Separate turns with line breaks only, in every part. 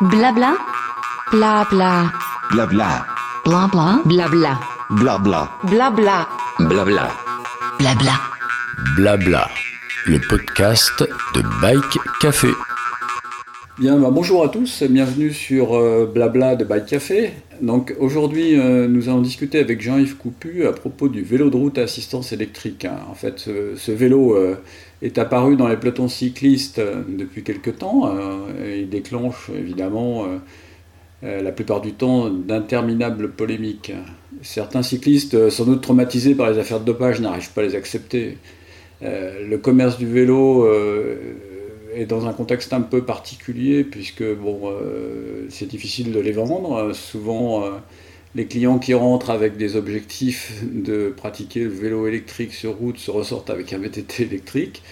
Blabla. Blabla.
Blabla.
Blabla. Blabla.
Blabla.
Blabla.
Blabla.
Blabla.
Blabla. Le podcast de Bike Café.
Bien, bah, bonjour à tous, bienvenue sur euh, Blabla de Bike Café. Donc aujourd'hui, euh, nous allons discuter avec Jean-Yves Coupu à propos du vélo de route à assistance électrique. hein. En fait, ce, ce vélo euh, est apparu dans les pelotons cyclistes euh, depuis quelque temps euh, il déclenche évidemment euh, la plupart du temps d'interminables polémiques. Certains cyclistes, sans doute traumatisés par les affaires de dopage, n'arrivent pas à les accepter. Le commerce du vélo est dans un contexte un peu particulier puisque bon, c'est difficile de les vendre. Souvent, les clients qui rentrent avec des objectifs de pratiquer le vélo électrique sur route se ressortent avec un VTT électrique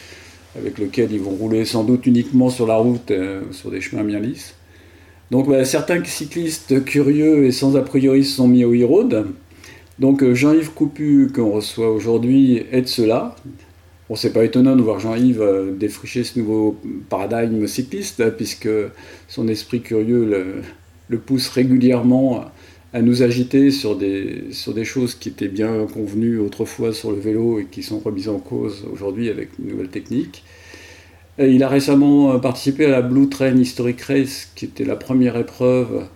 avec lequel ils vont rouler sans doute uniquement sur la route, euh, sur des chemins bien lisses. Donc bah, certains cyclistes curieux et sans a priori se sont mis au e-road. Donc euh, Jean-Yves Coupu qu'on reçoit aujourd'hui est de cela. Bon, c'est pas étonnant de voir Jean-Yves euh, défricher ce nouveau paradigme cycliste, puisque son esprit curieux le pousse régulièrement à nous agiter sur des, sur des choses qui étaient bien convenues autrefois sur le vélo et qui sont remises en cause aujourd'hui avec une nouvelle technique. Il a récemment euh, participé à la Blue Train Historic Race, qui était la première épreuve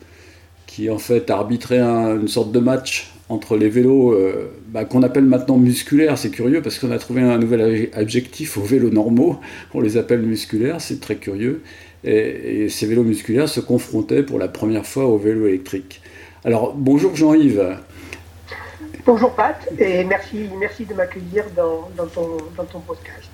qui en fait arbitrait un- une sorte de match entre les vélos euh, bah, qu'on appelle maintenant musculaires. C'est curieux parce qu'on a trouvé un nouvel ad- adjectif aux vélos normaux. On les appelle musculaires, c'est très curieux. Et ces vélos musculaires se confrontaient pour la première fois aux vélos électriques. Alors bonjour Jean-Yves.
Bonjour Pat, et merci, merci de m'accueillir dans, dans ton, dans ton podcast.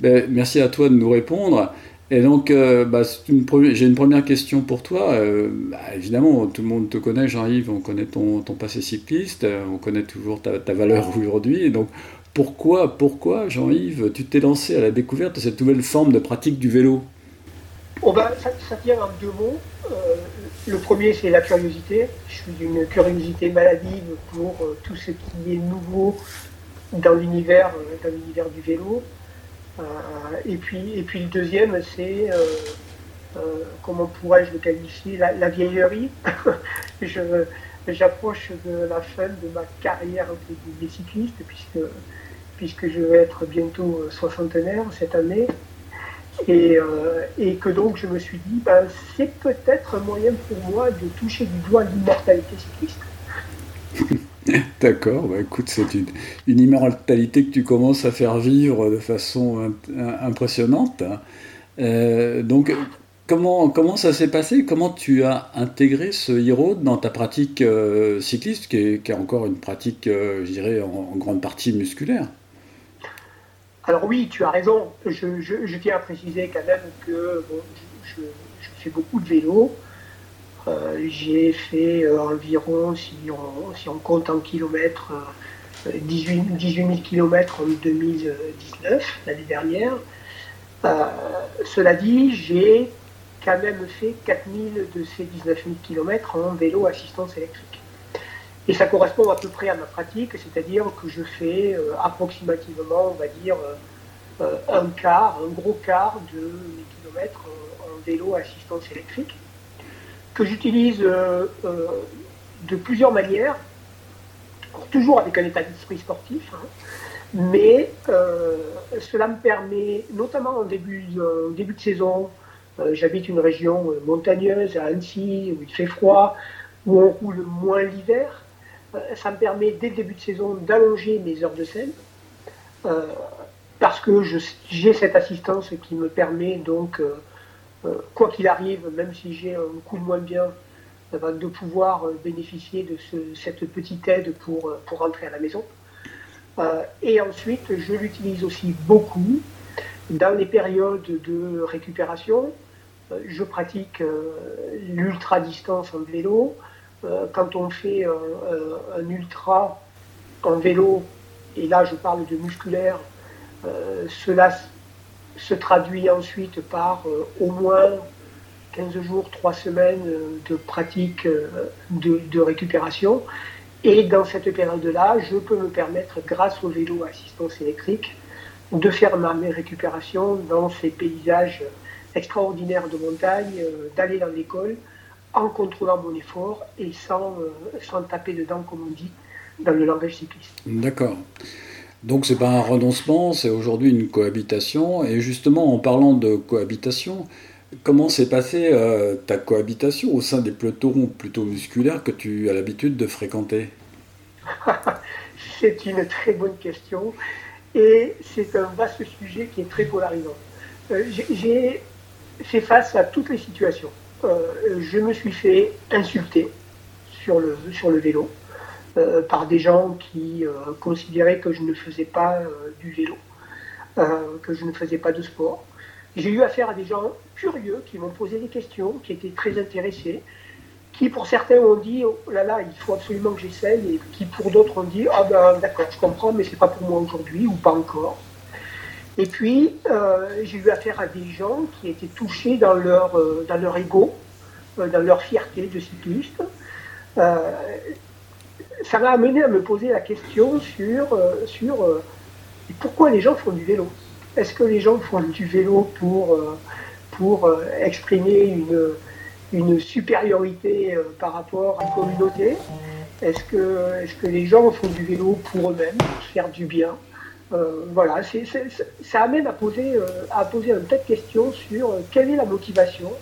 Ben, merci à toi de nous répondre. Et donc, euh, bah, j'ai une première question pour toi. Euh, bah, évidemment, tout le monde te connaît, Jean-Yves, on connaît ton, ton passé cycliste, euh, on connaît toujours ta, ta valeur aujourd'hui. Et donc, pourquoi, pourquoi, Jean-Yves, tu t'es lancé à la découverte de cette nouvelle forme de pratique du vélo?
Ben, ça, ça tient en deux mots. Euh, le premier, c'est la curiosité. Je suis d'une curiosité maladive pour euh, tout ce qui est nouveau dans l'univers, euh, dans l'univers du vélo. Et, puis, et puis le deuxième, c'est, comment pourrais-je le qualifier, la, la vieillerie. J'approche de la fin de ma carrière entre guillemets cycliste, puisque, puisque je vais être bientôt soixantenaire cette année. Et, euh, et que donc je me suis dit, ben, c'est peut-être un moyen pour moi de toucher du doigt l'immortalité cycliste.
D'accord, bah, écoute, c'est une, une immortalité que tu commences à faire vivre de façon im- impressionnante. Euh, donc, comment, comment ça s'est passé? Comment tu as intégré ce e-road dans ta pratique euh, cycliste, qui est, qui est encore une pratique, euh, je dirais, en grande partie musculaire?
Alors oui, tu as raison, je, tiens à préciser quand même que je, fais beaucoup de vélo. Euh, J'ai fait euh, environ, si on, compte en kilomètres, euh, 18, 18 000 kilomètres en 2019, l'année dernière. Euh, cela dit, j'ai quand même fait 4000 de ces 19 000 kilomètres en vélo assistance électrique. Et ça correspond à peu près à ma pratique, c'est-à-dire que je fais euh, approximativement, on va dire, euh, euh, un quart, un gros quart de mes kilomètres en, vélo assistance électrique, que j'utilise de plusieurs manières, toujours avec un état d'esprit sportif, hein, mais cela me permet, notamment en début début de saison, j'habite une région montagneuse à Annecy, où il fait froid, où on roule moins l'hiver, ça me permet dès le début de saison d'allonger mes heures de selle, euh, parce que j'ai cette assistance qui me permet donc, euh, euh, quoi qu'il arrive, même si j'ai un coup de moins bien, eh ben, de pouvoir bénéficier de ce- cette petite aide pour, pour rentrer à la maison. Et ensuite, je l'utilise aussi beaucoup dans les périodes de récupération. Je pratique l'ultra-distance en vélo. Euh, quand on fait euh, euh, un ultra en vélo, et là je parle de musculaire, cela se traduit ensuite par au moins 15 jours, 3 semaines de pratique de, de récupération. Et dans cette période-là, je peux me permettre, grâce au vélo assistance électrique, de faire ma mes récupérations dans ces paysages extraordinaire de montagne, d'aller dans l'école en contrôlant mon effort et sans, sans taper dedans, comme on dit, dans le langage cycliste.
D'accord. Donc c'est pas un renoncement, c'est aujourd'hui une cohabitation. Et justement, en parlant de cohabitation, comment s'est passée euh, ta cohabitation au sein des pelotons plutôt musculaires que tu as l'habitude de fréquenter?
C'est une très bonne question et c'est un vaste sujet qui est très polarisant. Euh, j'ai fait face à toutes les situations. Euh, je me suis fait insulter sur le, sur le vélo. Euh, par des gens qui euh, considéraient que je ne faisais pas du vélo, que je ne faisais pas de sport. J'ai eu affaire à des gens curieux qui m'ont posé des questions, qui étaient très intéressés, qui pour certains ont dit oh là là, il faut absolument que j'essaye, et qui pour d'autres ont dit ah ben d'accord, je comprends, mais c'est pas pour moi aujourd'hui ou pas encore. Et puis j'ai eu affaire à des gens qui étaient touchés dans leur dans leur ego, dans leur fierté de cycliste. Ça m'a amené à me poser la question sur, euh, sur euh, pourquoi les gens font du vélo? Est-ce que les gens font du vélo pour, euh, pour exprimer une, une supériorité par rapport à la communauté? Est-ce que, est que les gens font du vélo pour eux-mêmes, pour faire du bien? Voilà, ça amène à poser, à poser un tas de questions sur quelle est la motivation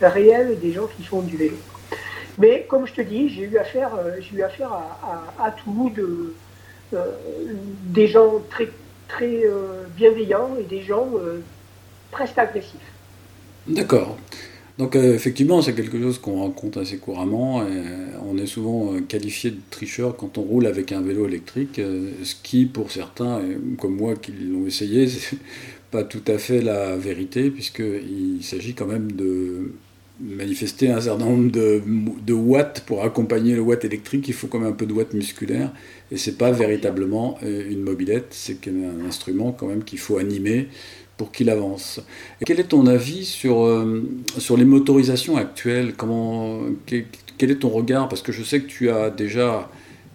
réelle des gens qui font du vélo. Mais comme je te dis, j'ai eu affaire, euh, eu affaire à, tout, de, euh, des gens très, très euh, bienveillants et des gens presque agressifs.
D'accord. Donc effectivement, c'est quelque chose qu'on rencontre assez couramment. on est souvent qualifié de tricheur quand on roule avec un vélo électrique, ce qui pour certains, comme moi qui l'ont essayé, c'est pas tout à fait la vérité, puisqu'il s'agit quand même de manifester un certain nombre de, watts pour accompagner le watt électrique, il faut quand même un peu de watts musculaire, et c'est pas véritablement euh, une mobilette, c'est un instrument quand même qu'il faut animer pour qu'il avance. Et quel est ton avis sur, euh, sur les motorisations actuelles? Comment, quel, est ton regard? Parce que je sais que tu as déjà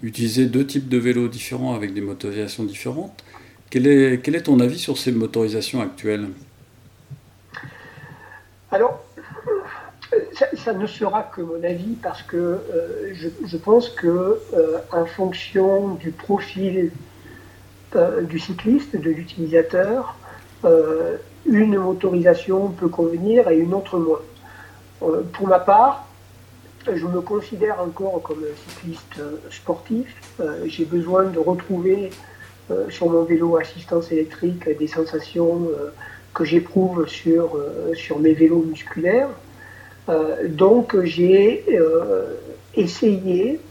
utilisé deux types de vélos différents avec des motorisations différentes. Quel est, quel est ton avis sur ces motorisations actuelles?
Alors, ça, ne sera que mon avis parce que euh, je, pense que euh, en fonction du profil du cycliste, de l'utilisateur, une motorisation peut convenir et une autre moins. pour ma part, je me considère encore comme un cycliste sportif. J'ai besoin de retrouver sur mon vélo assistance électrique des sensations que j'éprouve sur, sur mes vélos musculaires. Euh, donc j'ai euh, essayé euh,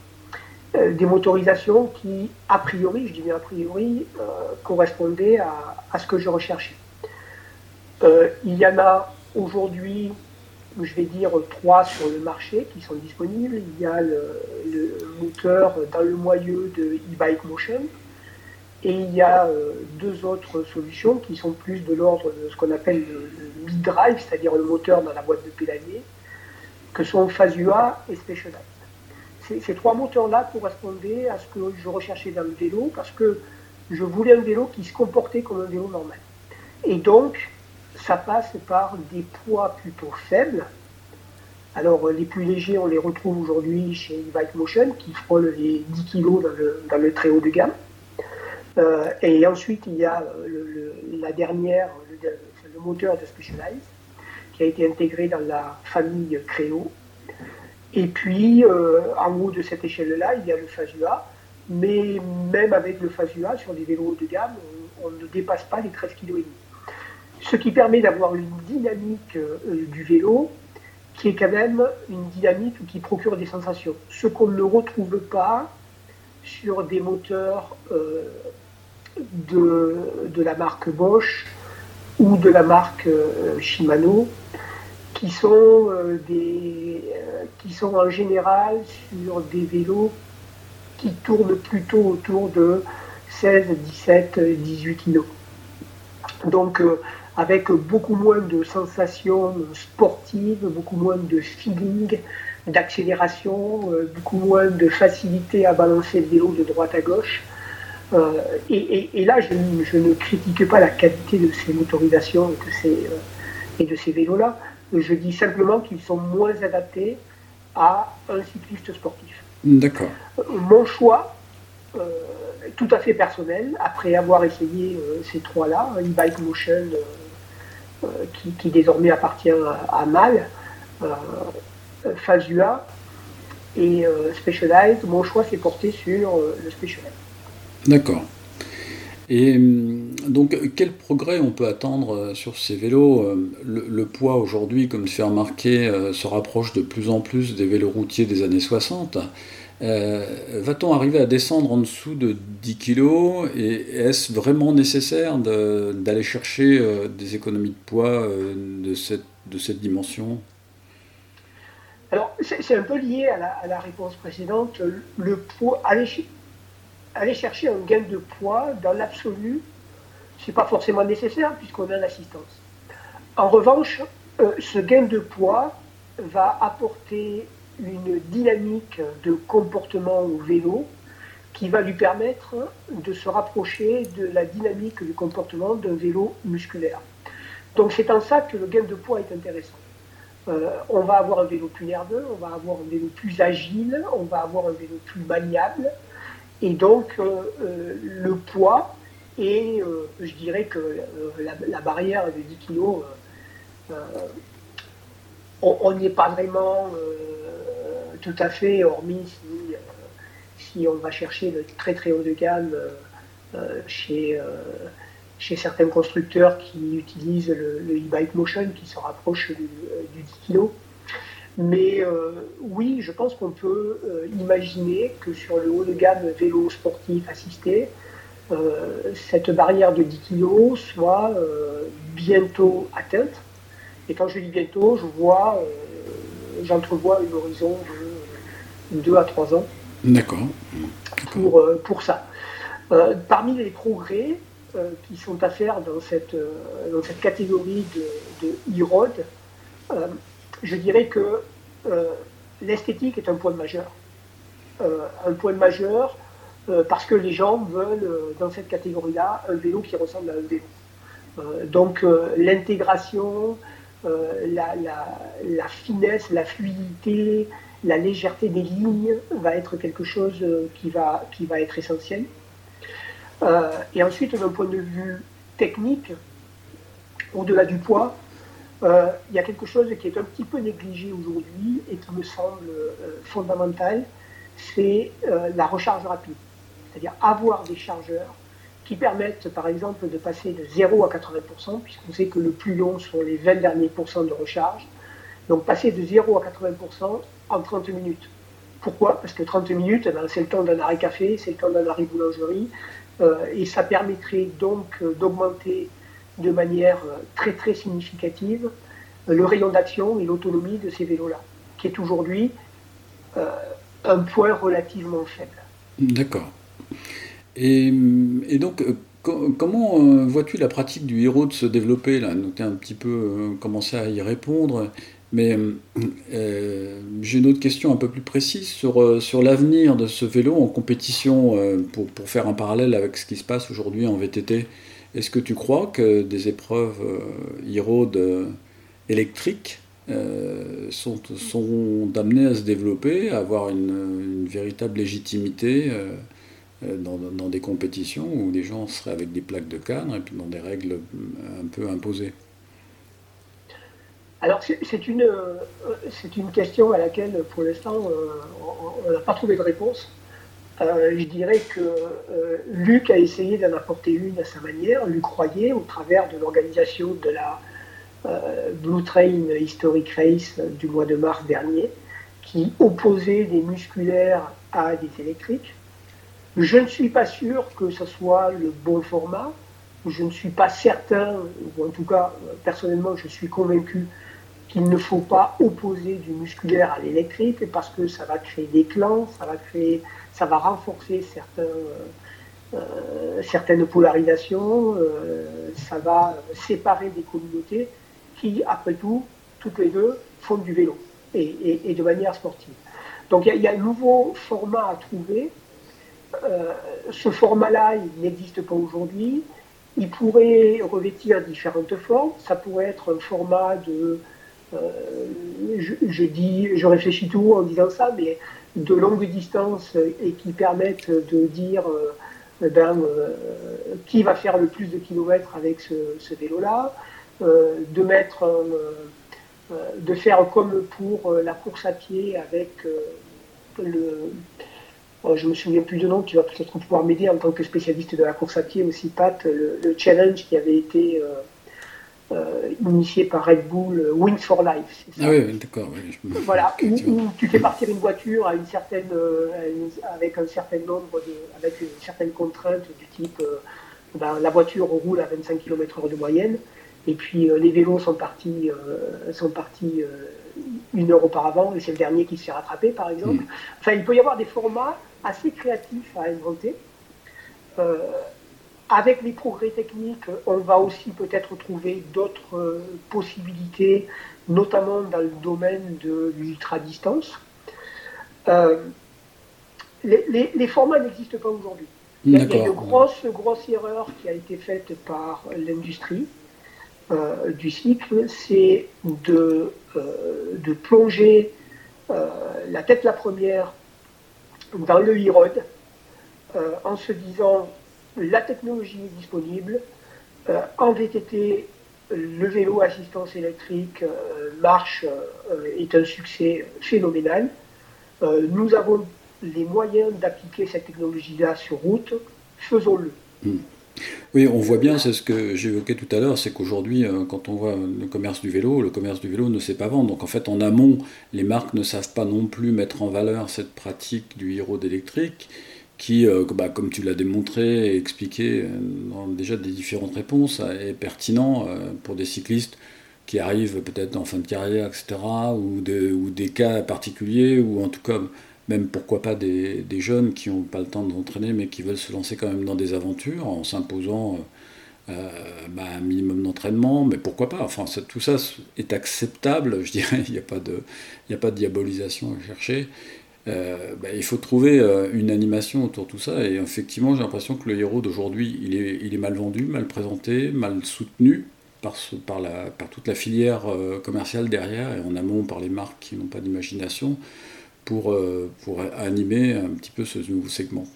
des motorisations qui, a priori, je dis bien a priori, correspondaient à, ce que je recherchais. il y en a aujourd'hui, je vais dire, trois sur le marché qui sont disponibles. Il y a le, moteur dans le moyeu de e-bike motion. Et il y a deux autres solutions qui sont plus de l'ordre de ce qu'on appelle le, le mid-drive, c'est-à-dire le moteur dans la boîte de pédalier, que sont Fazua et Specialized. Ces, trois moteurs-là correspondaient à ce que je recherchais dans le vélo parce que je voulais un vélo qui se comportait comme un vélo normal. Et donc, ça passe par des poids plutôt faibles. Alors, les plus légers, on les retrouve aujourd'hui chez e-bike motion qui frôlent les 10 kg dans le, très haut de gamme. Euh, et ensuite, il y a le, la dernière, le, moteur de Specialized qui a été intégré dans la famille Créo. Et puis, euh, en haut de cette échelle-là, il y a le Fazua. Mais même avec le Fazua, sur des vélos haut de gamme, on, ne dépasse pas les 13 kg. Ce qui permet d'avoir une dynamique euh, du vélo qui est quand même une dynamique qui procure des sensations. Ce qu'on ne retrouve pas sur des moteurs euh, de, de, la marque Bosch ou de la marque Shimano, qui sont, euh, des, euh, qui sont en général sur des vélos qui tournent plutôt autour de 16, 17, 18 kg. Donc euh, avec beaucoup moins de sensations sportives, beaucoup moins de feeling, d'accélération, beaucoup moins de facilité à balancer le vélo de droite à gauche. et, là, je, ne critique pas la qualité de ces motorisations et de ces, et de ces vélos-là. Je dis simplement qu'ils sont moins adaptés à un cycliste sportif.
D'accord.
Mon choix, tout à fait personnel, après avoir essayé ces trois-là, e-bike motion qui, désormais appartient à, Mal, Fazua et Specialized, mon choix s'est porté sur le Specialized.
D'accord. Et hum, donc, quel progrès on peut attendre euh, sur ces vélos euh, le, poids aujourd'hui, comme remarqué, euh, se rapproche de plus en plus des vélos routiers des années 60. Va-t-on arriver à descendre en dessous de 10 kg Et est-ce vraiment nécessaire d'aller chercher des économies de poids de, cette, dimension?
Alors, c'est un peu lié à la, réponse précédente. Le poids, aller, aller chercher un gain de poids dans l'absolu, ce n'est pas forcément nécessaire puisqu'on a l'assistance. En revanche, euh, ce gain de poids va apporter une dynamique de comportement au vélo qui va lui permettre de se rapprocher de la dynamique du comportement d'un vélo musculaire. Donc c'est en ça que le gain de poids est intéressant. Euh, on va avoir un vélo plus nerveux, on va avoir un vélo plus agile, on va avoir un vélo plus maniable, et donc, euh, euh, le poids, et euh, je dirais que la, barrière de 10 kg, on n'y est pas vraiment tout à fait, hormis si, on va chercher le très très haut de gamme chez, chez certains constructeurs qui utilisent le e-bike motion qui se rapproche du, du 10 kg. Mais euh, oui, je pense qu'on peut euh, imaginer que sur le haut de gamme vélo sportif assisté, euh, cette barrière de 10 kg soit bientôt atteinte. Et quand je dis bientôt, je vois, j'entrevois une horizon de 2 à 3 ans.
D'accord.
Pour, pour ça. parmi les progrès qui sont à faire dans cette, dans cette catégorie de, de e-road, je dirais que euh, l'esthétique est un point majeur. Euh, un point majeur euh, parce que les gens veulent, dans cette catégorie-là, un vélo qui ressemble à un vélo. donc l'intégration, la, la, finesse, la fluidité, la légèreté des lignes va être quelque chose qui, va, qui va être essentiel. et ensuite, d'un point de vue technique, au-delà du poids, euh, il y a quelque chose qui est un petit peu négligé aujourd'hui et qui me semble euh, fondamental, c'est euh, la recharge rapide. C'est-à-dire avoir des chargeurs qui permettent par exemple de passer de 0 à 80%, puisqu'on sait que le plus long sont les 20 derniers pourcents de recharge. Donc passer de 0 à 80% en 30 minutes. Pourquoi? Parce que 30 minutes, eh ben, c'est le temps d'un arrêt café, c'est le temps d'un arrêt boulangerie, et ça permettrait donc d'augmenter de manière euh, très très significative euh, le rayon d'action et l'autonomie de ces vélos-là, qui est aujourd'hui euh, un point relativement faible.
D'accord. Et, donc, comment vois-tu la pratique du héros de se développer là? Tu as un petit peu commencé à y répondre, mais j'ai une autre question un peu plus précise sur, sur l'avenir de ce vélo en compétition, pour, pour, faire un parallèle avec ce qui se passe aujourd'hui en VTT. Est-ce que tu crois que des épreuves e-road euh, électriques euh, sont, sont amenées à se développer, à avoir une, véritable légitimité euh, dans, des compétitions où les gens seraient avec des plaques de cadre et puis dans des règles un peu imposées?
Alors c'est une question à laquelle pour l'instant on n'a pas trouvé de réponse. Euh, je dirais que euh, Luc a essayé d'en apporter une à sa manière, Luc Royer, au travers de l'organisation de la euh, Blue Train Historic Race du mois de mars dernier, qui opposait des musculaires à des électriques. Je ne suis pas sûr que ce soit le bon format. Je ne suis pas certain, ou en tout cas, personnellement, je suis convaincu qu'il ne faut pas opposer du musculaire à l'électrique parce que ça va créer des clans, ça va créer ça va renforcer certains, euh, certaines polarisations, euh, ça va séparer des communautés qui, après tout, toutes les deux, font du vélo et, de manière sportive. Donc il y, a un nouveau format à trouver. Euh, ce format-là, il n'existe pas aujourd'hui. il pourrait revêtir différentes formes. Ça pourrait être un format de, je, dis, je réfléchis tout en disant ça, mais de longue distance et qui permettent de dire ben, qui va faire le plus de kilomètres avec ce, vélo-là, de mettre de faire comme pour la course à pied avec le, oh, je me souviens plus de nom, tu vas peut-être pouvoir m'aider en tant que spécialiste de la course à pied aussi, Pat, le, challenge qui avait été euh, euh, initié par Red Bull, euh, Wings for Life.
Ah oui, d'accord.
Voilà, où, tu fais partir une voiture à une certaine, avec un certain nombre de, avec une certaine contrainte du type, ben, la voiture roule à 25 km/h de moyenne. Et puis les vélos sont partis, sont partis une heure auparavant et c'est le dernier qui se fait rattraper par exemple. Mm. Enfin, il peut y avoir des formats assez créatifs à inventer. Euh, avec les progrès techniques, on va aussi peut-être trouver d'autres euh, possibilités, notamment dans le domaine de l'ultra-distance. Euh, les, formats n'existent pas aujourd'hui. Il y a une grosse, grosse erreur qui a été faite par l'industrie euh, du cycle, c'est de, euh, de, plonger la tête la première dans le e-road en se disant la technologie est disponible, en VTT, le vélo assistance électrique marche, est un succès phénoménal. nous avons les moyens d'appliquer cette technologie-là sur route, faisons-le. Hmm.
Oui, on voit bien, c'est ce que j'évoquais tout à l'heure, c'est qu'aujourd'hui, euh, quand on voit le commerce du vélo, le commerce du vélo ne sait pas vendre. Donc en fait, en amont, les marques ne savent pas non plus mettre en valeur cette pratique du héros électrique qui, euh, bah, comme tu l'as démontré et expliqué euh, dans déjà des différentes réponses, est pertinent pour des cyclistes qui arrivent peut-être en fin de carrière, etc., ou, ou des cas particuliers, ou en tout cas même pourquoi pas des, jeunes qui n'ont pas le temps de s'entraîner mais qui veulent se lancer quand même dans des aventures en s'imposant euh, euh, bah, un minimum d'entraînement, mais pourquoi pas? Enfin, tout ça est acceptable, je dirais, il n'y a pas de diabolisation à chercher. Euh, bah, il faut trouver une animation autour de tout ça, et effectivement, j'ai l'impression que le héros d'aujourd'hui, il est, il est mal vendu, mal présenté, mal soutenu par, par, la, par toute la filière commerciale derrière, et en amont par les marques qui n'ont pas d'imagination pour, euh, pour animer un petit peu ce nouveau segment.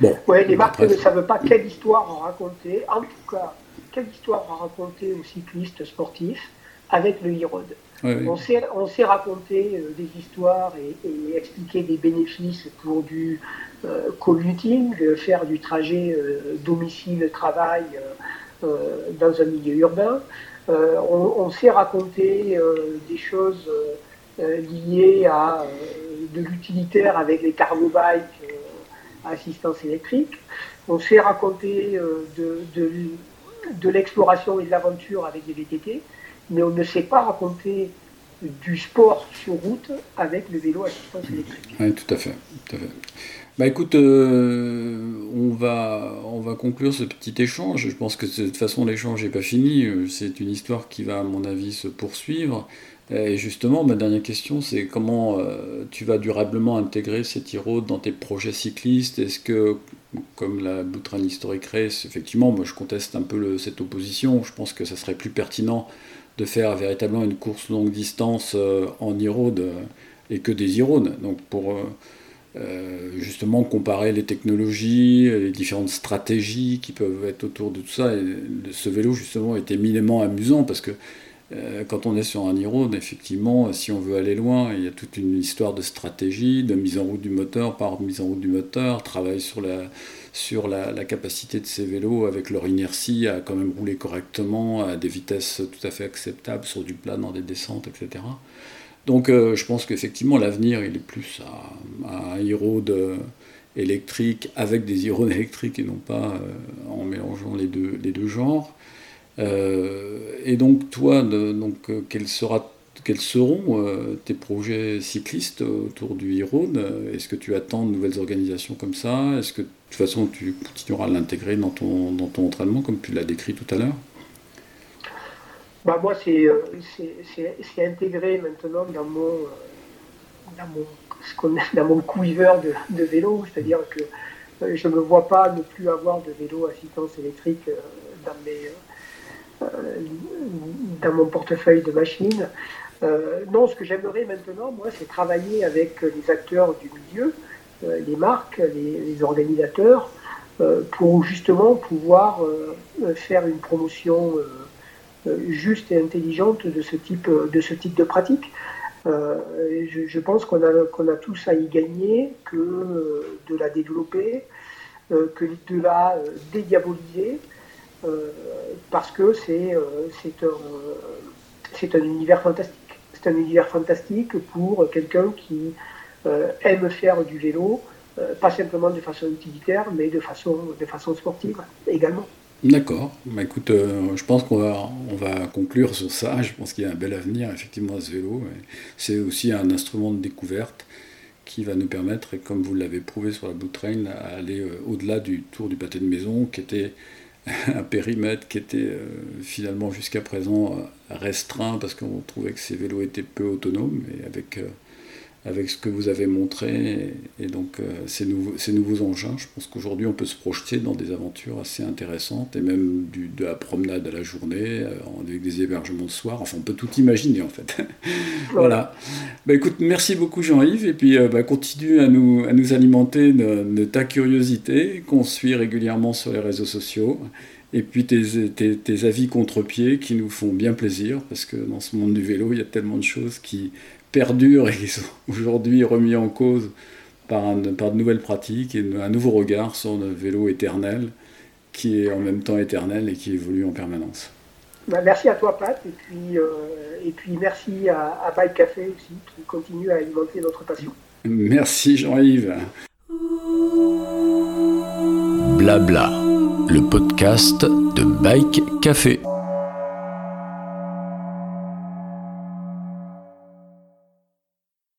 Bon, ouais, les marques ne savent pas quelle histoire raconter, en tout cas, quelle histoire raconter aux cyclistes sportifs avec le e-road. On, sait, on sait raconter euh, des histoires et, expliquer des bénéfices pour du euh, commuting, faire du trajet domicile-travail dans un milieu urbain. On, on, sait raconter des choses liées à de l'utilitaire avec les cargo bikes à euh, assistance électrique. On sait raconter euh, de, de, de l'exploration et de l'aventure avec des VTT, mais on ne sait pas raconter du sport sur route avec le vélo à assistance électrique.
Oui, tout à fait. Tout à fait. Bah écoute, euh, on, va, on va conclure ce petit échange. Je pense que de toute façon, l'échange n'est pas fini. C'est une histoire qui va, à mon avis, se poursuivre. Et justement, ma dernière question, c'est comment euh, tu vas durablement intégrer cet e dans tes projets cyclistes? Est-ce que, comme la Boutran Historic Race, effectivement, moi je conteste un peu cette opposition. Je pense que ça serait plus pertinent de faire véritablement une course longue distance euh, en e et que des e Donc pour euh, justement comparer les technologies, les différentes stratégies qui peuvent être autour de tout ça. Et ce vélo, justement, est éminemment amusant parce que euh, quand on est sur un e effectivement, si on veut aller loin, il y a toute une histoire de stratégie, de mise en route du moteur par mise en route du moteur, travail sur la, sur la, capacité de ces vélos avec leur inertie à quand même rouler correctement à des vitesses tout à fait acceptables sur du plat dans des descentes, etc. Donc euh, je pense qu'effectivement l'avenir il est plus à, un e électrique avec des e électriques et non pas euh, en mélangeant les deux, les deux genres. Euh, et donc, toi, donc, euh, quels, seront euh, tes projets cyclistes autour du e Est-ce que tu attends de nouvelles organisations comme ça? Est-ce que de toute façon tu continueras à l'intégrer dans ton, dans ton entraînement comme tu l'as décrit tout à l'heure?
Bah moi, c'est intégré maintenant dans mon, dans mon, dans mon de, vélo, c'est-à-dire que je ne vois pas ne plus avoir de vélo assistance électrique dans, mes, dans mon portefeuille de machines. non, ce que j'aimerais maintenant, moi, c'est travailler avec les acteurs du milieu, les marques, les, organisateurs, pour justement pouvoir faire une promotion juste et intelligente de ce type de, pratique. Euh, je, pense qu'on a, qu'on a tous à y gagner que euh, de la développer, euh, que de la dédiaboliser, parce que c'est c'est un, c'est un univers fantastique. C'est un univers fantastique pour quelqu'un qui aime faire du vélo, pas simplement de façon utilitaire, mais de façon, de façon sportive également.
D'accord. Bah, écoute, euh, je pense qu'on va, on va conclure sur ça. Je pense qu'il y a un bel avenir, effectivement, à ce vélo. C'est aussi un instrument de découverte qui va nous permettre, et comme vous l'avez prouvé sur la Blue Train, à aller euh, au-delà du tour du pâté de maison, qui était un périmètre qui était euh, finalement jusqu'à présent restreint parce qu'on trouvait que ces vélos étaient peu autonomes, et avec avec ce que vous avez montré et, donc euh, ces, nouveaux, ces, nouveaux, engins. Je pense qu'aujourd'hui on peut se projeter dans des aventures assez intéressantes et même de la promenade à la journée euh, avec des hébergements de soir. Enfin, on peut tout imaginer en fait. voilà. Bah, écoute, merci beaucoup Jean-Yves et puis euh, bah, continue à nous, à nous alimenter de, ta curiosité qu'on suit régulièrement sur les réseaux sociaux. Et puis tes, tes, avis contre-pied qui nous font bien plaisir parce que dans ce monde du vélo, il y a tellement de choses qui perdurent et qui sont aujourd'hui remis en cause par, par de nouvelles pratiques et un nouveau regard sur le vélo éternel qui est en même temps éternel et qui évolue en permanence.
Bah, merci à toi Pat et puis, euh, et puis merci à, à Bike Café aussi qui continue à alimenter notre passion.
Merci Jean-Yves.
Blabla, le podcast de Bike Café.